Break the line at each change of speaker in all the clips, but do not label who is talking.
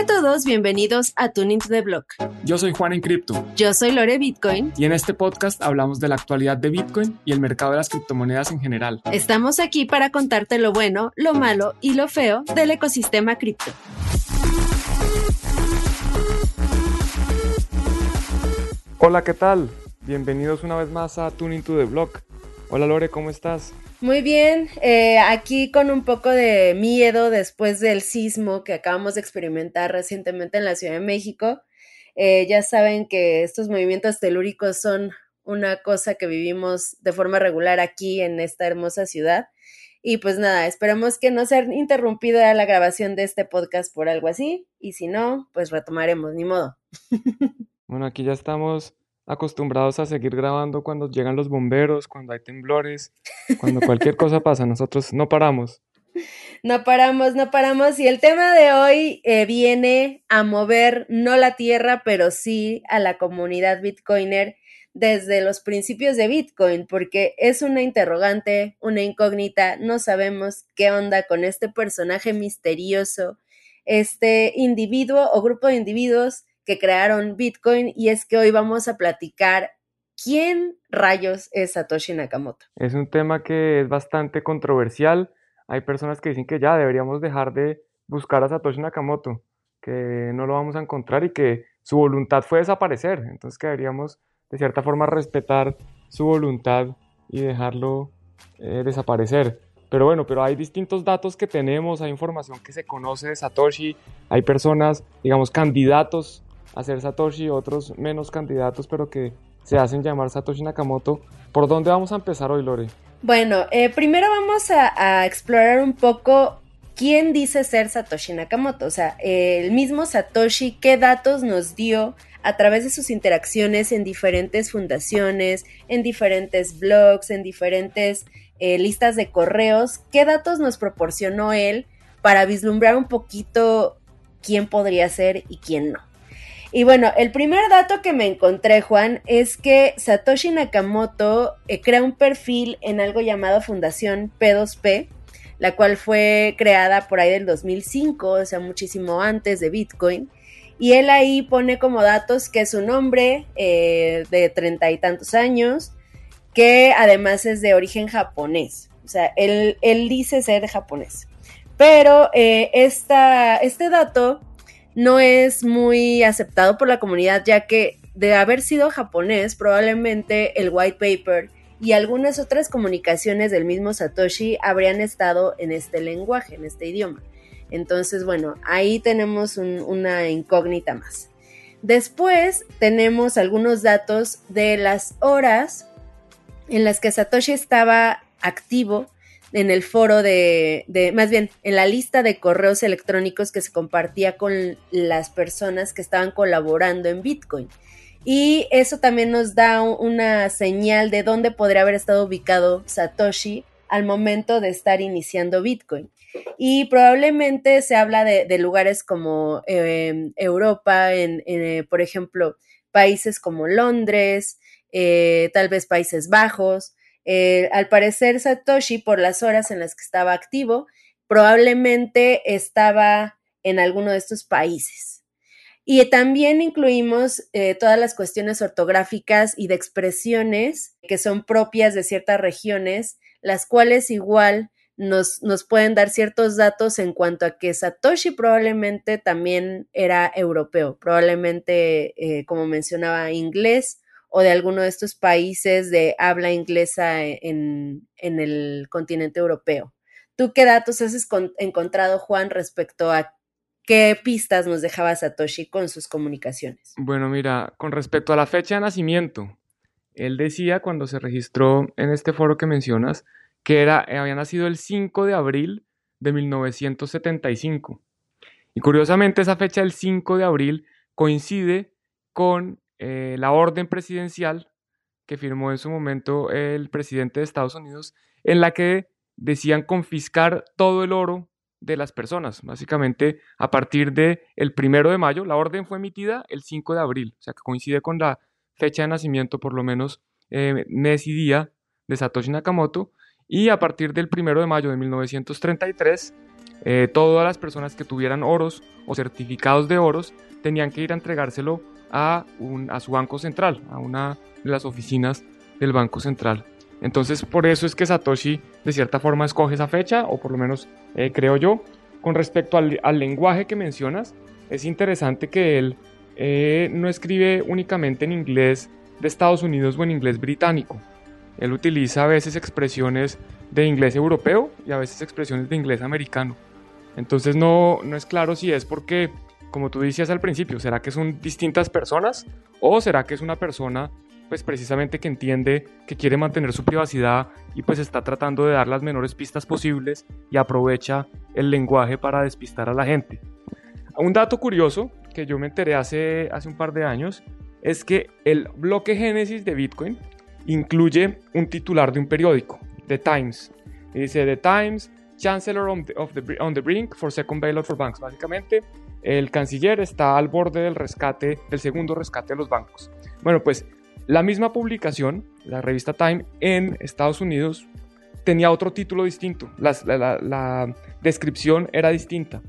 Hola a todos, bienvenidos a Tuning to the Block.
Yo soy Juan en Cripto.
Yo soy Lore Bitcoin.
Y en este podcast hablamos de la actualidad de Bitcoin y el mercado de las criptomonedas en general.
Estamos aquí para contarte lo bueno, lo malo y lo feo del ecosistema cripto.
Hola, ¿qué tal? Bienvenidos una vez más a Tuning to the Block. Hola Lore, ¿cómo estás?
Muy bien, eh, aquí con un poco de miedo después del sismo que acabamos de experimentar recientemente en la Ciudad de México. Eh, ya saben que estos movimientos telúricos son una cosa que vivimos de forma regular aquí en esta hermosa ciudad. Y pues nada, esperemos que no sea interrumpida la grabación de este podcast por algo así. Y si no, pues retomaremos, ni modo.
Bueno, aquí ya estamos acostumbrados a seguir grabando cuando llegan los bomberos, cuando hay temblores, cuando cualquier cosa pasa, nosotros no paramos.
No paramos, no paramos. Y el tema de hoy eh, viene a mover no la tierra, pero sí a la comunidad bitcoiner desde los principios de Bitcoin, porque es una interrogante, una incógnita, no sabemos qué onda con este personaje misterioso, este individuo o grupo de individuos que crearon Bitcoin y es que hoy vamos a platicar quién rayos es Satoshi Nakamoto.
Es un tema que es bastante controversial. Hay personas que dicen que ya deberíamos dejar de buscar a Satoshi Nakamoto, que no lo vamos a encontrar y que su voluntad fue desaparecer. Entonces que deberíamos de cierta forma respetar su voluntad y dejarlo eh, desaparecer. Pero bueno, pero hay distintos datos que tenemos, hay información que se conoce de Satoshi, hay personas, digamos, candidatos a ser Satoshi, otros menos candidatos, pero que se hacen llamar Satoshi Nakamoto. ¿Por dónde vamos a empezar hoy, Lore?
Bueno, eh, primero vamos a, explorar un poco quién dice ser Satoshi Nakamoto. O sea, el mismo Satoshi, qué datos nos dio a través de sus interacciones en diferentes fundaciones, en diferentes blogs, en diferentes eh, listas de correos, qué datos nos proporcionó él para vislumbrar un poquito quién podría ser y quién no. Y bueno, el primer dato que me encontré, Juan, es que Satoshi Nakamoto eh, crea un perfil en algo llamado Fundación P2P, la cual fue creada por ahí del 2005, o sea, muchísimo antes de Bitcoin. Y él ahí pone como datos que es un hombre eh, de treinta y tantos años, que además es de origen japonés. O sea, él, él dice ser japonés. Pero eh, este dato no es muy aceptado por la comunidad, ya que de haber sido japonés, probablemente el white paper y algunas otras comunicaciones del mismo Satoshi habrían estado en este lenguaje, en este idioma. Entonces, bueno, ahí tenemos una incógnita más. Después tenemos algunos datos de las horas en las que Satoshi estaba activo en el foro de, más bien, en la lista de correos electrónicos que se compartía con las personas que estaban colaborando en Bitcoin. Y eso también nos da una señal de dónde podría haber estado ubicado Satoshi al momento de estar iniciando Bitcoin. Y probablemente se habla de, lugares como em, Europa, en, eh, por ejemplo, países como Londres, eh, tal vez Países Bajos, eh, al parecer, Satoshi, por las horas en las que estaba activo, probablemente estaba en alguno de estos países. Y también incluimos eh, todas las cuestiones ortográficas y de expresiones que son propias de ciertas regiones, las cuales igual nos, nos, pueden dar ciertos datos en cuanto a que Satoshi probablemente también era europeo, probablemente, eh, como mencionaba, inglés o de alguno de estos países de habla inglesa en, el continente europeo. ¿Tú qué datos has encontrado, Juan, respecto a qué pistas nos dejaba Satoshi con sus comunicaciones?
Bueno, mira, con respecto a la fecha de nacimiento, él decía cuando se registró en este foro que mencionas que era, había nacido el 5 de abril de 1975. Y curiosamente esa fecha del 5 de abril coincide con eh, la orden presidencial que firmó en su momento el presidente de Estados Unidos, en la que decían confiscar todo el oro de las personas. Básicamente, a partir del el primero de mayo, la orden fue emitida el 5 de abril, o sea que coincide con la fecha de nacimiento, por lo menos eh, mes y día de Satoshi Nakamoto, y a partir del primero de mayo de 1933 eh, todas las personas que tuvieran oros o certificados de oros tenían que ir a entregárselo a, un, a su banco central, a una de las oficinas del Banco Central. Entonces, por eso es que Satoshi de cierta forma escoge esa fecha, o por lo menos eh, creo yo. Con respecto al, lenguaje que mencionas, es interesante que él eh, no escribe únicamente en inglés de Estados Unidos o en inglés británico. Él utiliza a veces expresiones de inglés europeo y a veces expresiones de inglés americano. Entonces no, no es claro si es porque, como tú decías al principio, ¿será que son distintas personas o será que es una persona pues precisamente que entiende que quiere mantener su privacidad y pues está tratando de dar las menores pistas posibles y aprovecha el lenguaje para despistar a la gente. Un dato curioso que yo me enteré hace, hace un par de años es que el bloque génesis de Bitcoin incluye un titular de un periódico, The Times. dice The Times, Chancellor on the, on the brink for second bailout for banks. Básicamente, el canciller está al borde del rescate, del segundo rescate de los bancos. Bueno, pues la misma publicación, la revista Time en Estados Unidos, tenía otro título distinto, la, descripción era distinta.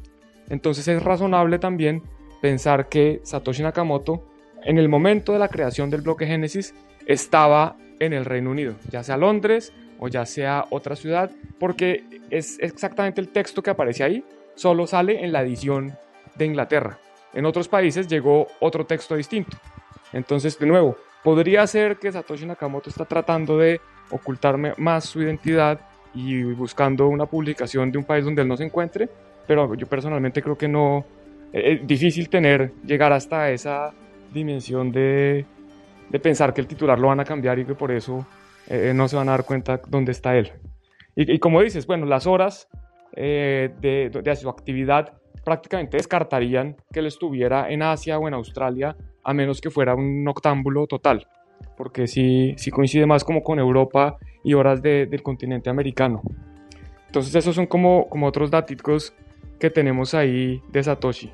Entonces es razonable también pensar que Satoshi Nakamoto, en el momento de la creación del bloque Génesis, estaba en el Reino Unido, ya sea Londres o ya sea otra ciudad, porque es exactamente el texto que aparece ahí, solo sale en la edición de Inglaterra. En otros países llegó otro texto distinto. Entonces, de nuevo, Podría ser que Satoshi Nakamoto está tratando de ocultarme más su identidad y buscando una publicación de un país donde él no se encuentre, pero yo personalmente creo que no eh, es difícil tener llegar hasta esa dimensión de, de, pensar que el titular lo van a cambiar y que por eso eh, no se van a dar cuenta dónde está él. Y, como dices, bueno, las horas eh, de, de su actividad prácticamente descartarían que él estuviera en Asia o en Australia a menos que fuera un octámbulo total, porque sí, sí coincide más como con Europa y horas del continente americano. Entonces esos son como, como otros datos que tenemos ahí de Satoshi.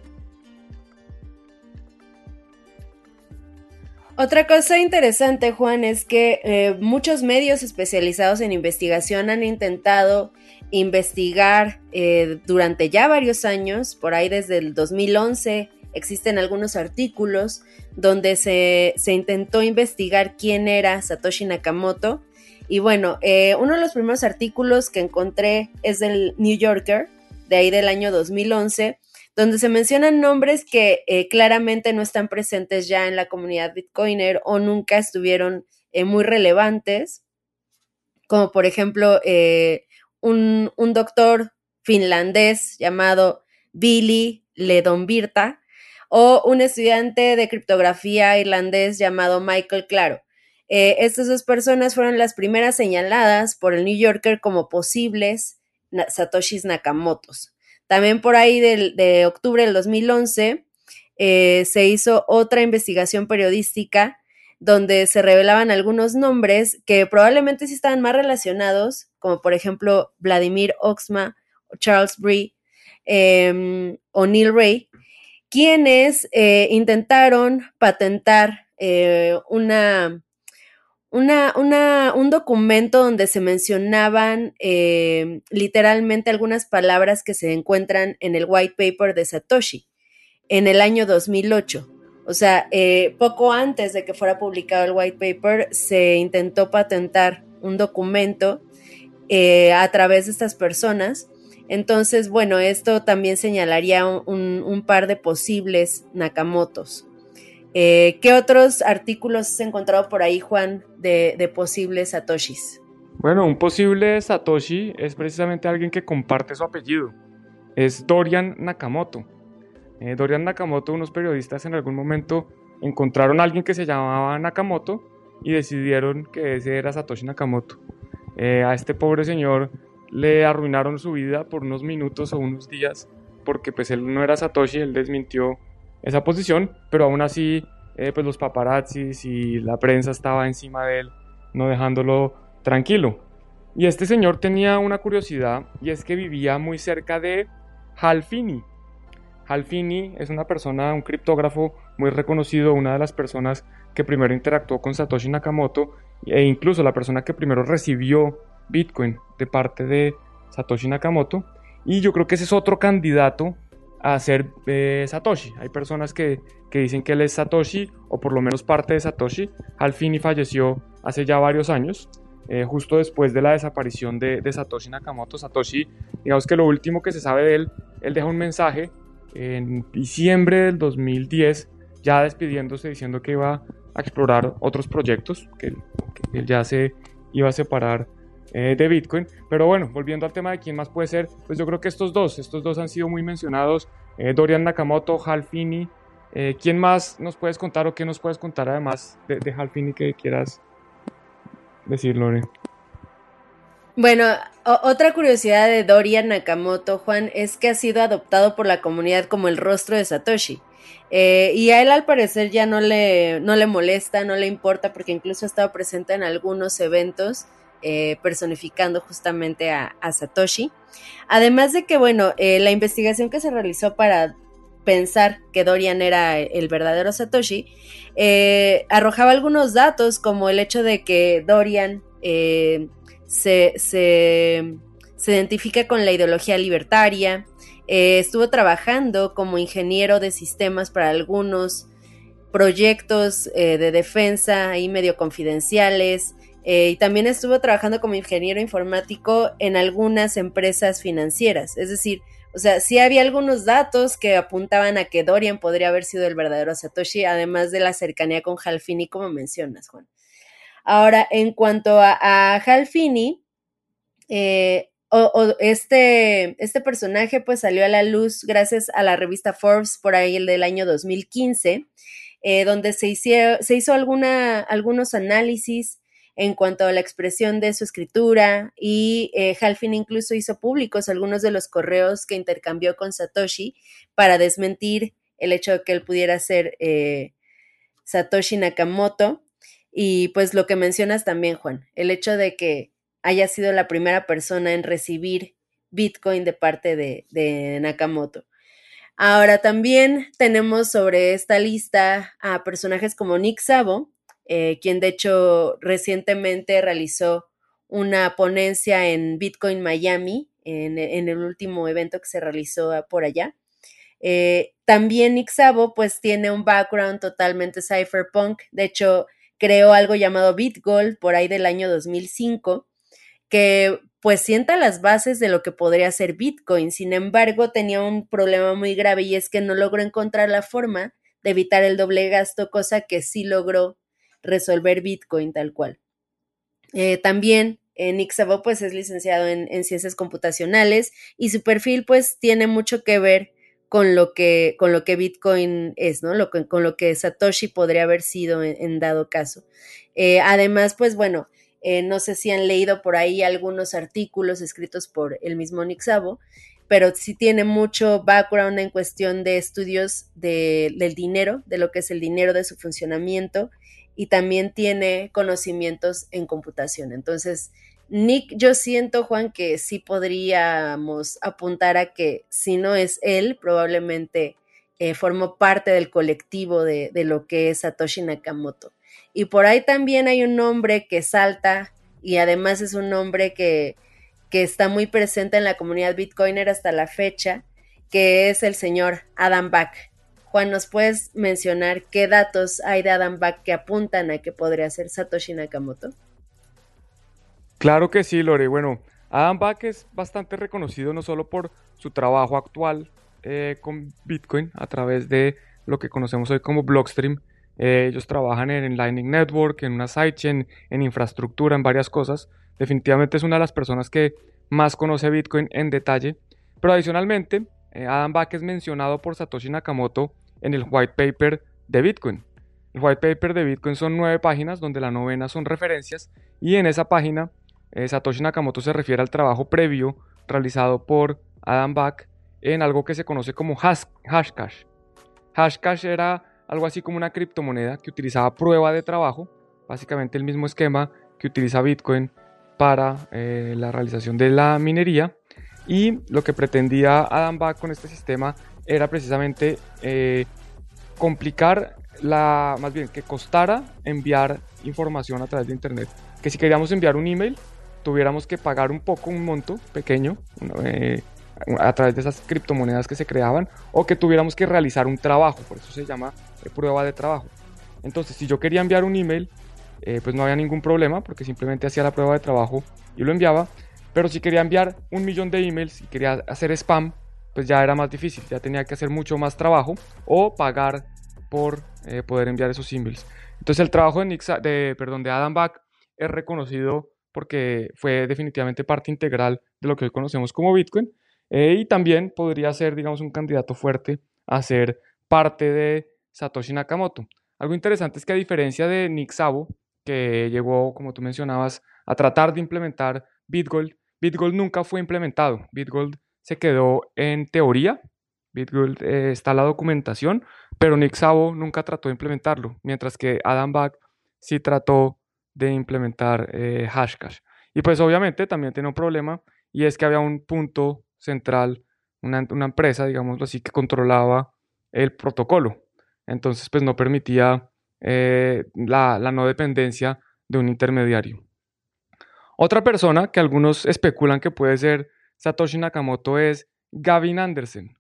Otra cosa interesante, Juan, es que eh, muchos medios especializados en investigación han intentado investigar eh, durante ya varios años, por ahí desde el 2011, existen algunos artículos donde se, intentó investigar quién era Satoshi Nakamoto. Y bueno, eh, uno de los primeros artículos que encontré es del New Yorker, de ahí del año 2011, donde se mencionan nombres que eh, claramente no están presentes ya en la comunidad Bitcoiner o nunca estuvieron eh, muy relevantes, como por ejemplo un, un, doctor finlandés llamado Billy Ledonvirta, o un estudiante de criptografía irlandés llamado Michael Claro. Eh, estas dos personas fueron las primeras señaladas por el New Yorker como posibles Satoshis Nakamotos. También por ahí de octubre del 2011 eh, se hizo otra investigación periodística donde se revelaban algunos nombres que probablemente sí estaban más relacionados, como por ejemplo Vladimir Oxma, Charles Bree em, o Neil Ray, quienes eh, intentaron patentar eh, una, una, un documento donde se mencionaban eh, literalmente algunas palabras que se encuentran en el white paper de Satoshi en el año 2008. O sea, poco antes de que fuera publicado el white paper, se intentó patentar un documento a través de estas personas entonces, bueno, esto también señalaría un, par de posibles Nakamotos. Eh, ¿Qué otros artículos has encontrado por ahí, Juan, de, posibles Satoshis?
Bueno, un posible Satoshi es precisamente alguien que comparte su apellido. Es Dorian Nakamoto. Eh, Dorian Nakamoto, unos periodistas en algún momento encontraron a alguien que se llamaba Nakamoto y decidieron que ese era Satoshi Nakamoto. Eh, a este pobre señor le arruinaron su vida por unos minutos o unos días, porque pues él no era Satoshi, él desmintió esa posición, pero aún así eh, pues los paparazzis y la prensa estaba encima de él, no dejándolo tranquilo. Y este señor tenía una curiosidad y es que vivía muy cerca de Halfini. Halfini es una persona, un criptógrafo muy reconocido, una de las personas que primero interactuó con Satoshi Nakamoto e incluso la persona que primero recibió Bitcoin de parte de Satoshi Nakamoto. Y yo creo que ese es otro candidato a ser eh, Satoshi. Hay personas que, dicen que él es Satoshi o por lo menos parte de Satoshi. Al fin y falleció hace ya varios años. Eh, justo después de la desaparición de, de, Satoshi Nakamoto. Satoshi, digamos que lo último que se sabe de él, él deja un mensaje en diciembre del 2010, ya despidiéndose, diciendo que iba a explorar otros proyectos, que, él ya se iba a separar eh, de Bitcoin. Pero bueno, volviendo al tema de quién más puede ser, pues yo creo que estos dos, estos dos han sido muy mencionados, eh, Dorian Nakamoto, Hal Finney. Eh, ¿Quién más nos puedes contar o qué nos puedes contar además de, de Hal que quieras decir, Lore?
Bueno, otra curiosidad de Dorian Nakamoto, Juan, es que ha sido adoptado por la comunidad como el rostro de Satoshi. Eh, y a él al parecer ya no le, no le molesta, no le importa, porque incluso ha estado presente en algunos eventos eh, personificando justamente a, Satoshi. Además de que, bueno, eh, la investigación que se realizó para pensar que Dorian era el verdadero Satoshi, arrojaba algunos datos como el hecho de que Dorian se, se, identifica con la ideología libertaria, eh, estuvo trabajando como ingeniero de sistemas para algunos proyectos eh, de defensa y medio confidenciales, eh, y también estuvo trabajando como ingeniero informático en algunas empresas financieras. Es decir, o sea, sí había algunos datos que apuntaban a que Dorian podría haber sido el verdadero Satoshi, además de la cercanía con Halfini, como mencionas, Juan. Ahora, en cuanto a, a Halfini, eh, o, este, este personaje pues salió a la luz gracias a la revista Forbes por ahí el del año 2015, eh, donde se, se hizo alguna, algunos análisis en cuanto a la expresión de su escritura y eh, Halfin incluso hizo públicos algunos de los correos que intercambió con Satoshi para desmentir el hecho de que él pudiera ser Satoshi Nakamoto. Y pues lo que mencionas también, Juan, el hecho de que haya sido la primera persona en recibir Bitcoin de parte de, Nakamoto. Ahora también tenemos sobre esta lista a personajes como Nick Szabo, eh, quien de hecho recientemente realizó una ponencia en Bitcoin Miami, en, el último evento que se realizó por allá. Eh, también Nick pues tiene un background totalmente cypherpunk, de hecho creó algo llamado BitGold por ahí del año 2005, que pues sienta las bases de lo que podría ser Bitcoin. Sin embargo, tenía un problema muy grave y es que no logró encontrar la forma de evitar el doble gasto, cosa que sí logró resolver Bitcoin tal cual. Eh, también eh, pues es licenciado en, en, ciencias computacionales y su perfil pues tiene mucho que ver con lo que, con lo que Bitcoin es, ¿no? Lo con lo que Satoshi podría haber sido en, dado caso. Eh, además, pues bueno, eh, no sé si han leído por ahí algunos artículos escritos por el mismo Nick pero sí tiene mucho background en cuestión de estudios del dinero, de lo que es el dinero, de su funcionamiento, y también tiene conocimientos en computación. Entonces, Nick, yo siento, Juan, que sí podríamos apuntar a que si no es él, probablemente eh, formó parte del colectivo de, lo que es Satoshi Nakamoto. Y por ahí también hay un nombre que salta y además es un nombre que, que está muy presente en la comunidad Bitcoiner hasta la fecha, que es el señor Adam Back. Juan, ¿nos puedes mencionar qué datos hay de Adam Back que apuntan a que podría ser Satoshi Nakamoto?
Claro que sí, Lore. Bueno, Adam Back es bastante reconocido no solo por su trabajo actual eh, con Bitcoin a través de lo que conocemos hoy como Blockstream. Eh, ellos trabajan en, Lightning Network, en una sidechain, en infraestructura, en varias cosas. Definitivamente es una de las personas que más conoce Bitcoin en detalle. Pero adicionalmente, Adam Back es mencionado por Satoshi Nakamoto en el white paper de Bitcoin. El white paper de Bitcoin son nueve páginas donde la novena son referencias y en esa página eh, Satoshi Nakamoto se refiere al trabajo previo realizado por Adam Back en algo que se conoce como Hashcash. Hashcash era algo así como una criptomoneda que utilizaba prueba de trabajo, básicamente el mismo esquema que utiliza Bitcoin para eh, la realización de la minería. Y lo que pretendía Adam Back con este sistema era precisamente eh, complicar la, más bien que costara enviar información a través de Internet. Que si queríamos enviar un email, tuviéramos que pagar un poco, un monto pequeño, eh, a través de esas criptomonedas que se creaban o que tuviéramos que realizar un trabajo, por eso se llama eh, prueba de trabajo. Entonces, si yo quería enviar un email, pues no había ningún problema porque simplemente hacía la prueba de trabajo y lo enviaba. Pero si quería enviar un millón de emails y quería hacer spam, pues ya era más difícil, ya tenía que hacer mucho más trabajo o pagar por eh, poder enviar esos emails. Entonces el trabajo de, de, perdón, de Adam Back es reconocido porque fue definitivamente parte integral de lo que hoy conocemos como Bitcoin eh, y también podría ser, digamos, un candidato fuerte a ser parte de Satoshi Nakamoto. Algo interesante es que a diferencia de Nick Szabo, que llegó, como tú mencionabas, a tratar de implementar BitGold, BitGold nunca fue implementado. BitGold se quedó en teoría, BitGold eh, está la documentación, pero Nick Szabo nunca trató de implementarlo, mientras que Adam Back sí trató de implementar eh, Hashcash. Y pues obviamente también tiene un problema y es que había un punto central, una, empresa, digámoslo así, que controlaba el protocolo. Entonces pues no permitía eh, la, la no dependencia de un intermediario. Otra persona que algunos especulan que puede ser Satoshi Nakamoto es Gavin Anderson.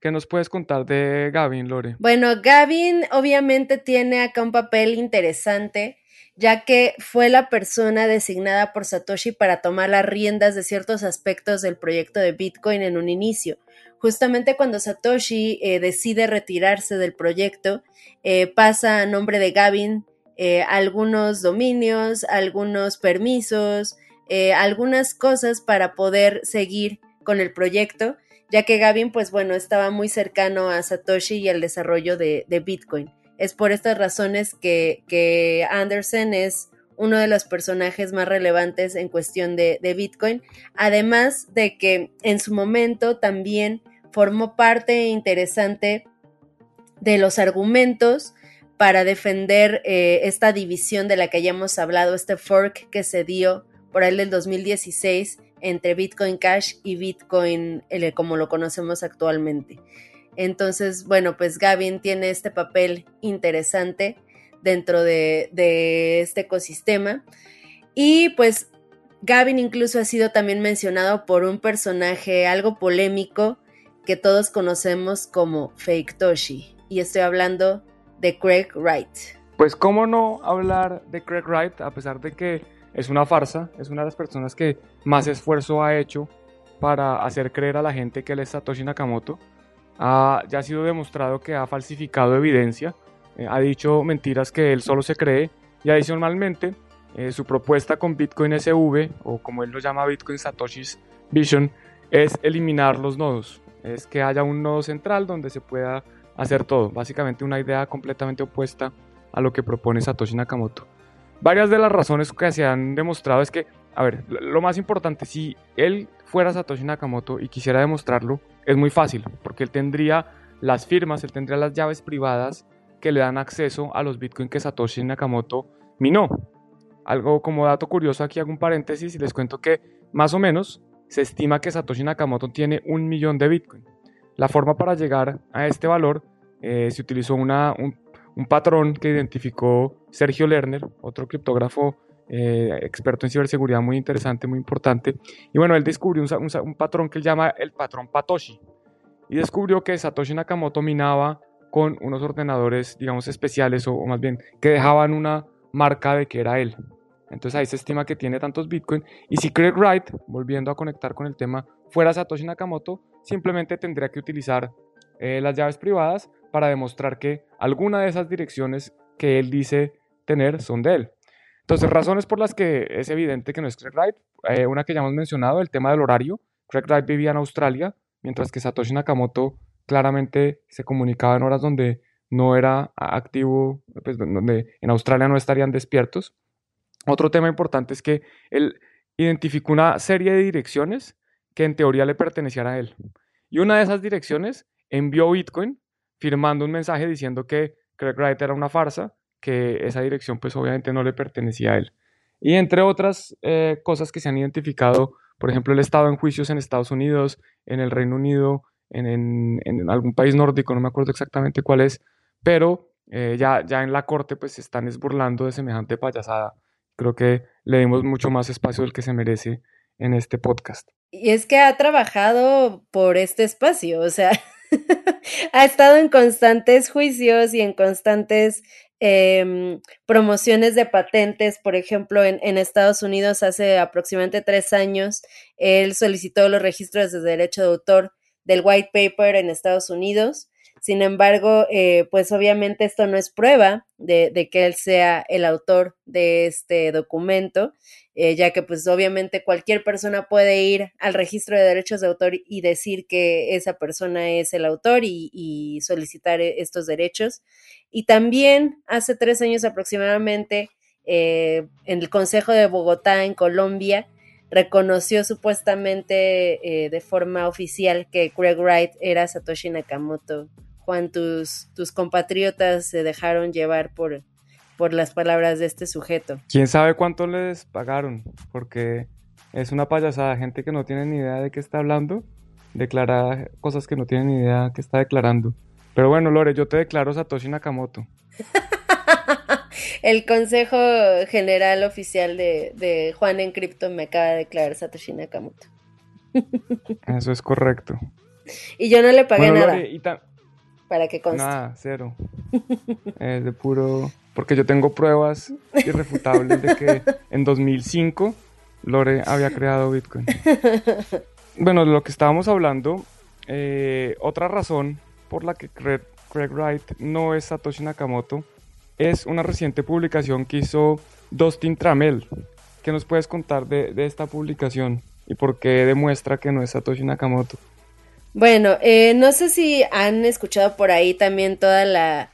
¿Qué nos puedes contar de Gavin, Lore?
Bueno, Gavin obviamente tiene acá un papel interesante, ya que fue la persona designada por Satoshi para tomar las riendas de ciertos aspectos del proyecto de Bitcoin en un inicio. Justamente cuando Satoshi eh, decide retirarse del proyecto, eh, pasa a nombre de Gavin eh, algunos dominios, algunos permisos, algunas cosas para poder seguir con el proyecto ya que Gavin, pues bueno, estaba muy cercano a Satoshi y al desarrollo de, Bitcoin. Es por estas razones que, que, Anderson es uno de los personajes más relevantes en cuestión de, Bitcoin, además de que en su momento también formó parte interesante de los argumentos para defender eh, esta división de la que ya hemos hablado, este fork que se dio por el del 2016 entre Bitcoin Cash y Bitcoin como lo conocemos actualmente. Entonces, bueno, pues Gavin tiene este papel interesante dentro de, este ecosistema. Y pues Gavin incluso ha sido también mencionado por un personaje algo polémico que todos conocemos como Fake Toshi. Y estoy hablando de Craig Wright.
Pues cómo no hablar de Craig Wright a pesar de que es una farsa, es una de las personas que más esfuerzo ha hecho para hacer creer a la gente que él es Satoshi Nakamoto. ya ha sido demostrado que ha falsificado evidencia, eh, ha dicho mentiras que él solo se cree y adicionalmente eh, su propuesta con Bitcoin SV o como él lo llama Bitcoin Satoshi's Vision es eliminar los nodos, es que haya un nodo central donde se pueda hacer todo, básicamente una idea completamente opuesta a lo que propone Satoshi Nakamoto. Varias de las razones que se han demostrado es que, a ver, lo más importante, si él fuera Satoshi Nakamoto y quisiera demostrarlo, es muy fácil, porque él tendría las firmas, él tendría las llaves privadas que le dan acceso a los Bitcoin que Satoshi Nakamoto minó. Algo como dato curioso, aquí hago un paréntesis y les cuento que más o menos se estima que Satoshi Nakamoto tiene un millón de Bitcoin. La forma para llegar a este valor eh, se utilizó una, un, patrón que identificó Sergio Lerner, otro criptógrafo eh, experto en ciberseguridad muy interesante, muy importante. Y bueno, él descubrió un, patrón que él llama el patrón Patoshi. Y descubrió que Satoshi Nakamoto minaba con unos ordenadores, digamos, especiales, o, más bien que dejaban una marca de que era él. Entonces ahí se estima que tiene tantos Bitcoin. Y si Craig Wright, volviendo a conectar con el tema, fuera Satoshi Nakamoto, simplemente tendría que utilizar eh, las llaves privadas para demostrar que alguna de esas direcciones que él dice tener son de él. Entonces, razones por las que es evidente que no es Craig Wright, eh, una que ya hemos mencionado, el tema del horario. Craig Wright vivía en Australia, mientras que Satoshi Nakamoto claramente se comunicaba en horas donde no era activo, pues, donde en Australia no estarían despiertos. Otro tema importante es que él identificó una serie de direcciones que en teoría le pertenecían a él. Y una de esas direcciones envió Bitcoin firmando un mensaje diciendo que Craig Wright era una farsa, que esa dirección pues obviamente no le pertenecía a él. Y entre otras eh, cosas que se han identificado, por ejemplo, el estado en juicios en Estados Unidos, en el Reino Unido, en, algún país nórdico, no me acuerdo exactamente cuál es, pero eh, ya, ya en la corte pues se están esburlando de semejante payasada. Creo que le dimos mucho más espacio del que se merece en este podcast.
Y es que ha trabajado por este espacio, o sea, ha estado en constantes juicios y en constantes eh, promociones de patentes. Por ejemplo, en, Estados Unidos hace aproximadamente tres años, él solicitó los registros de derecho de autor del white paper en Estados Unidos. Sin embargo, eh, pues obviamente esto no es prueba de, que él sea el autor de este documento, eh, ya que pues obviamente cualquier persona puede ir al registro de derechos de autor y decir que esa persona es el autor y, solicitar estos derechos. Y también hace tres años aproximadamente, eh, en el Consejo de Bogotá, en Colombia, reconoció supuestamente de forma oficial que Craig Wright era Satoshi Nakamoto. Juan, tus, tus compatriotas se dejaron llevar por, por las palabras de este sujeto.
¿Quién sabe cuánto les pagaron? Porque es una payasada, gente que no tiene ni idea de qué está hablando, declara cosas que no tiene ni idea que está declarando. Pero bueno, Lore, yo te declaro Satoshi Nakamoto.
El Consejo General Oficial de, de Juan en Cripto me acaba de declarar Satoshi Nakamoto.
Eso es correcto.
Y yo no le pagué bueno, nada. Para que conste.
Nada, cero. es de puro... Porque yo tengo pruebas irrefutables de que en 2005 Lore había creado Bitcoin. Bueno, lo que estábamos hablando, eh, otra razón por la que Craig, Craig Wright no es Satoshi Nakamoto es una reciente publicación que hizo Dustin Tramel. ¿Qué nos puedes contar de, de esta publicación y por qué demuestra que no es Satoshi Nakamoto?
Bueno, eh, no sé si han escuchado por ahí también toda la,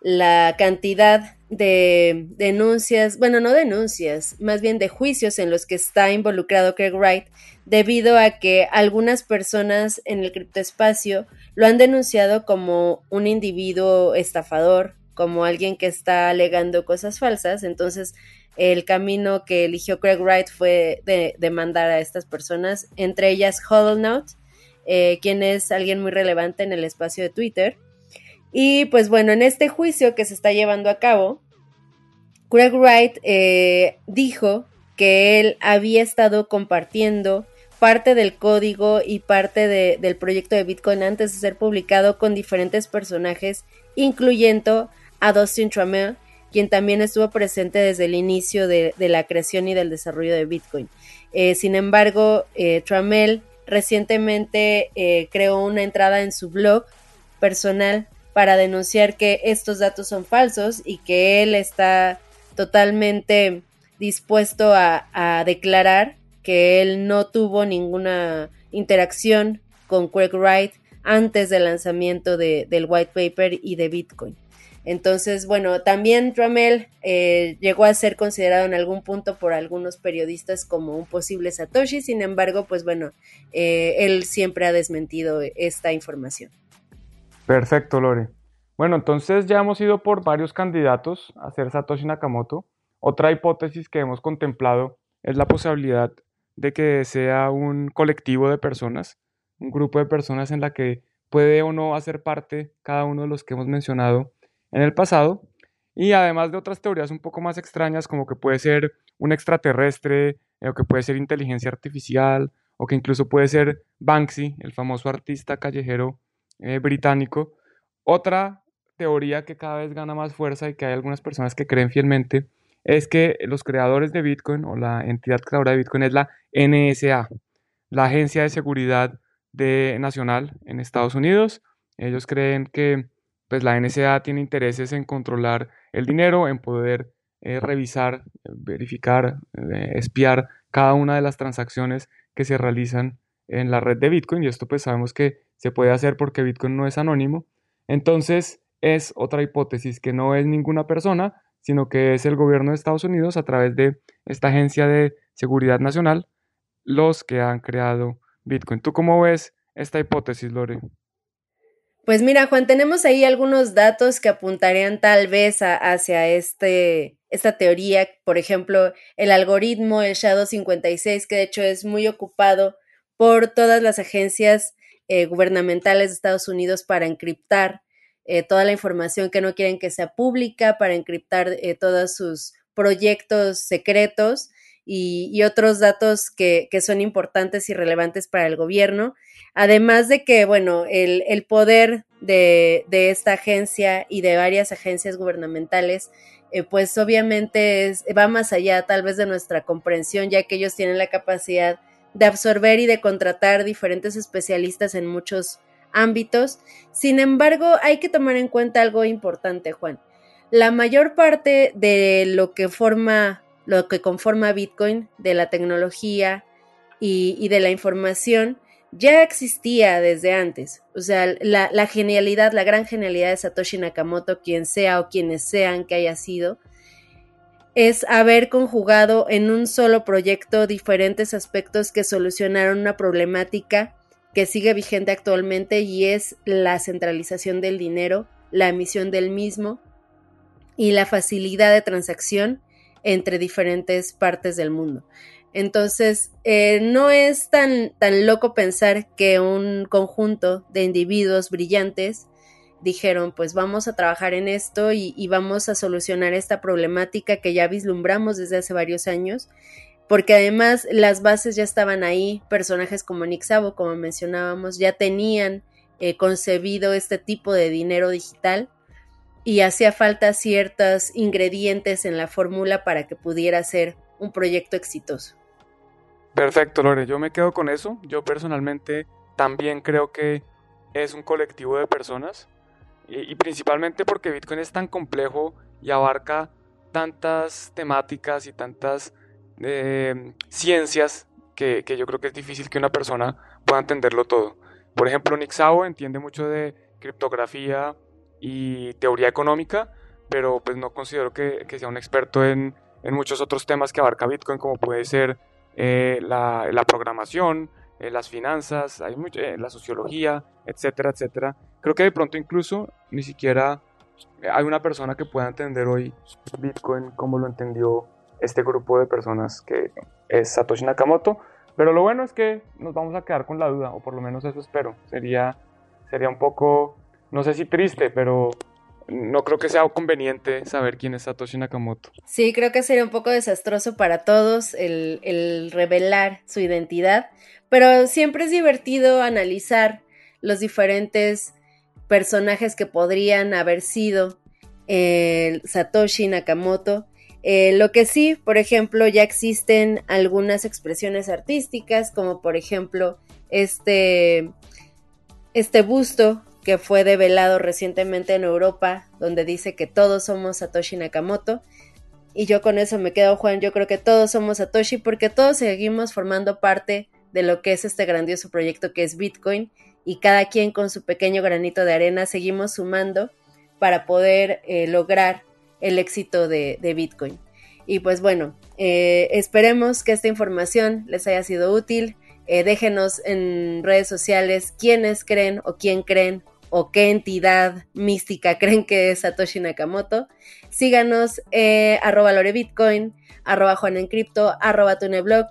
la cantidad de denuncias, bueno, no denuncias, más bien de juicios en los que está involucrado Craig Wright, debido a que algunas personas en el criptoespacio lo han denunciado como un individuo estafador, como alguien que está alegando cosas falsas. Entonces, el camino que eligió Craig Wright fue de demandar a estas personas, entre ellas Hodlnaut, eh, es alguien muy relevante en el espacio de Twitter. Y pues bueno, en este juicio que se está llevando a cabo, Craig Wright eh, dijo que él había estado compartiendo parte del código y parte de, del proyecto de Bitcoin antes de ser publicado con diferentes personajes, incluyendo a Dustin Trammell, quien también estuvo presente desde el inicio de, la creación y del desarrollo de Bitcoin. Eh, sin embargo, eh, recientemente eh, creó una entrada en su blog personal para denunciar que estos datos son falsos y que él está totalmente dispuesto a, a declarar que él no tuvo ninguna interacción con Craig Wright antes del lanzamiento de, del white paper y de Bitcoin. Entonces, bueno, también Tramel eh, llegó a ser considerado en algún punto por algunos periodistas como un posible Satoshi, sin embargo, pues bueno, eh, él siempre ha desmentido esta información.
Perfecto, Lore. Bueno, entonces ya hemos ido por varios candidatos a ser Satoshi Nakamoto. Otra hipótesis que hemos contemplado es la posibilidad de que sea un colectivo de personas, un grupo de personas en la que puede o no hacer parte cada uno de los que hemos mencionado en el pasado, y además de otras teorías un poco más extrañas como que puede ser un extraterrestre, eh, o que puede ser inteligencia artificial, o que incluso puede ser Banksy, el famoso artista callejero eh, británico. Otra teoría que cada vez gana más fuerza y que hay algunas personas que creen fielmente es que los creadores de Bitcoin o la entidad creadora de Bitcoin es la NSA, la Agencia de Seguridad de Nacional en Estados Unidos. Ellos creen que pues la NSA tiene intereses en controlar el dinero, en poder eh, revisar, verificar, eh, espiar cada una de las transacciones que se realizan en la red de Bitcoin y esto pues sabemos que se puede hacer porque Bitcoin no es anónimo. Entonces es otra hipótesis que no es ninguna persona, sino que es el gobierno de Estados Unidos a través de esta agencia de seguridad nacional los que han creado Bitcoin. ¿Tú cómo ves esta hipótesis, Lore?
Pues mira, Juan, tenemos ahí algunos datos que apuntarían tal vez a, hacia este, esta teoría. Por ejemplo, el algoritmo, el Shadow 56, que de hecho es muy ocupado por todas las agencias eh, gubernamentales de Estados Unidos para encriptar eh, toda la información que no quieren que sea pública, para encriptar eh, todos sus proyectos secretos. Y, otros datos que, son importantes y relevantes para el gobierno. Además de que, bueno, el, poder de, esta agencia y de varias agencias gubernamentales, eh, pues obviamente va más allá tal vez de nuestra comprensión, ya que ellos tienen la capacidad de absorber y de contratar diferentes especialistas en muchos ámbitos. Sin embargo, hay que tomar en cuenta algo importante, Juan. La mayor parte de lo que forma lo que conforma Bitcoin, de la tecnología y, de la información, ya existía desde antes. O sea, la, genialidad, la gran genialidad de Satoshi Nakamoto, quien sea o quienes sean que haya sido, es haber conjugado en un solo proyecto diferentes aspectos que solucionaron una problemática que sigue vigente actualmente y es la centralización del dinero, la emisión del mismo y la facilidad de transacción entre diferentes partes del mundo. Entonces, eh, no es tan, tan loco pensar que un conjunto de individuos brillantes dijeron, pues vamos a trabajar en esto y, vamos a solucionar esta problemática que ya vislumbramos desde hace varios años, porque además las bases ya estaban ahí, personajes como Nick Sabo, como mencionábamos, ya tenían eh, concebido este tipo de dinero digital y hacía falta ciertos ingredientes en la fórmula para que pudiera ser un proyecto exitoso.
Perfecto, Lore, yo me quedo con eso. Yo personalmente también creo que es un colectivo de personas y, principalmente porque Bitcoin es tan complejo y abarca tantas temáticas y tantas eh, ciencias que, que, yo creo que es difícil que una persona pueda entenderlo todo. Por ejemplo, Nick Szabo entiende mucho de criptografía, y teoría económica, pero pues no considero que, sea un experto en, muchos otros temas que abarca Bitcoin, como puede ser eh, la, programación, eh, las finanzas, hay eh, la sociología, etcétera, etcétera. Creo que de pronto incluso ni siquiera hay una persona que pueda entender hoy Bitcoin como lo entendió este grupo de personas que es Satoshi Nakamoto. Pero lo bueno es que nos vamos a quedar con la duda, o por lo menos eso espero. Sería, sería un poco no sé si triste, pero no creo que sea conveniente saber quién es Satoshi Nakamoto.
Sí, creo que sería un poco desastroso para todos el, revelar su identidad, pero siempre es divertido analizar los diferentes personajes que podrían haber sido el Satoshi Nakamoto. Eh, lo que sí, por ejemplo, ya existen algunas expresiones artísticas, como por ejemplo este, este busto que fue develado recientemente en Europa, donde dice que todos somos Satoshi Nakamoto. Y yo con eso me quedo, Juan, yo creo que todos somos Satoshi porque todos seguimos formando parte de lo que es este grandioso proyecto que es Bitcoin y cada quien con su pequeño granito de arena seguimos sumando para poder eh, lograr el éxito de, Bitcoin. Y pues bueno, eh, esperemos que esta información les haya sido útil. Eh, déjenos en redes sociales quiénes creen o quién creen o qué entidad mística creen que es Satoshi Nakamoto. Síganos, eh, arroba lorebitcoin, arroba juanencrypto, arroba tuneblog.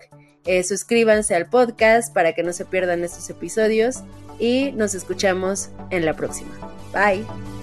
Eh, suscríbanse al podcast para que no se pierdan estos episodios y nos escuchamos en la próxima. Bye.